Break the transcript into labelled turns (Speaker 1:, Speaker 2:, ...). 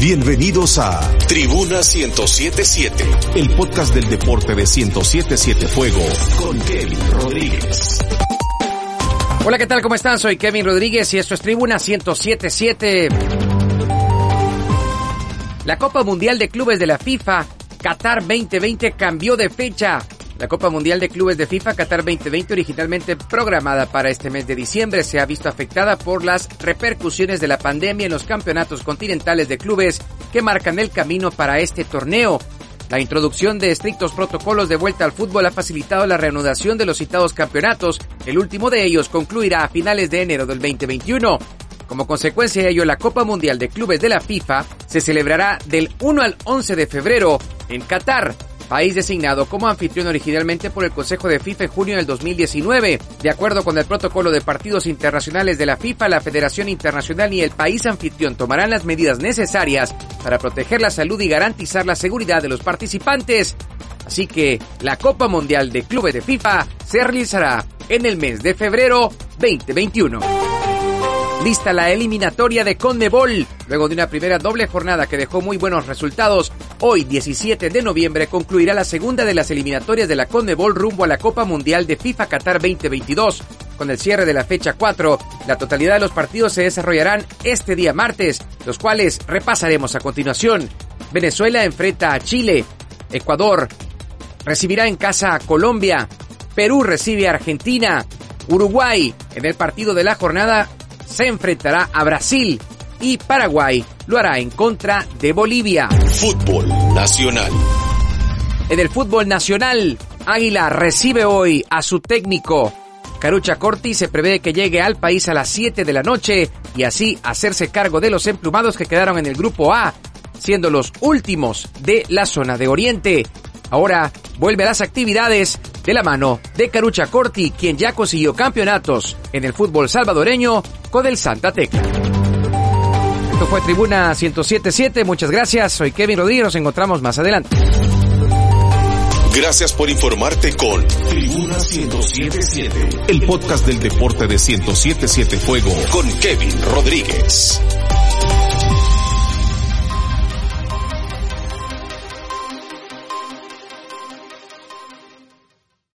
Speaker 1: Bienvenidos a Tribuna 1077, el podcast del deporte de 1077 Fuego con Kevin Rodríguez.
Speaker 2: Hola, ¿qué tal? ¿Cómo están? Soy Kevin Rodríguez y esto es Tribuna 1077. La Copa Mundial de Clubes de la FIFA Qatar 2020 cambió de fecha. La Copa Mundial de Clubes de FIFA Qatar 2020, originalmente programada para este mes de diciembre, se ha visto afectada por las repercusiones de la pandemia en los campeonatos continentales de clubes que marcan el camino para este torneo. La introducción de estrictos protocolos de vuelta al fútbol ha facilitado la reanudación de los citados campeonatos. El último de ellos concluirá a finales de enero del 2021. Como consecuencia de ello, la Copa Mundial de Clubes de la FIFA se celebrará del 1 al 11 de febrero en Qatar país designado como anfitrión originalmente por el Consejo de FIFA en junio del 2019. De acuerdo con el protocolo de partidos internacionales de la FIFA, la Federación Internacional y el país anfitrión tomarán las medidas necesarias para proteger la salud y garantizar la seguridad de los participantes. Así que la Copa Mundial de Clubes de FIFA se realizará en el mes de febrero 2021 lista la eliminatoria de Conmebol. Luego de una primera doble jornada que dejó muy buenos resultados, hoy 17 de noviembre concluirá la segunda de las eliminatorias de la Conmebol rumbo a la Copa Mundial de FIFA Qatar 2022. Con el cierre de la fecha 4, la totalidad de los partidos se desarrollarán este día martes, los cuales repasaremos a continuación. Venezuela enfrenta a Chile, Ecuador recibirá en casa a Colombia, Perú recibe a Argentina, Uruguay en el partido de la jornada se enfrentará a Brasil y Paraguay lo hará en contra de Bolivia.
Speaker 1: Fútbol Nacional.
Speaker 2: En el fútbol nacional, Águila recibe hoy a su técnico. Carucha Corti se prevé que llegue al país a las 7 de la noche y así hacerse cargo de los emplumados que quedaron en el grupo A, siendo los últimos de la zona de Oriente. Ahora vuelve a las actividades de la mano de Carucha Corti, quien ya consiguió campeonatos en el fútbol salvadoreño con el Santa Tecla. Esto fue Tribuna 1077, muchas gracias, soy Kevin Rodríguez, nos encontramos más adelante.
Speaker 1: Gracias por informarte con Tribuna 1077, el podcast del deporte de 1077 Fuego con Kevin Rodríguez.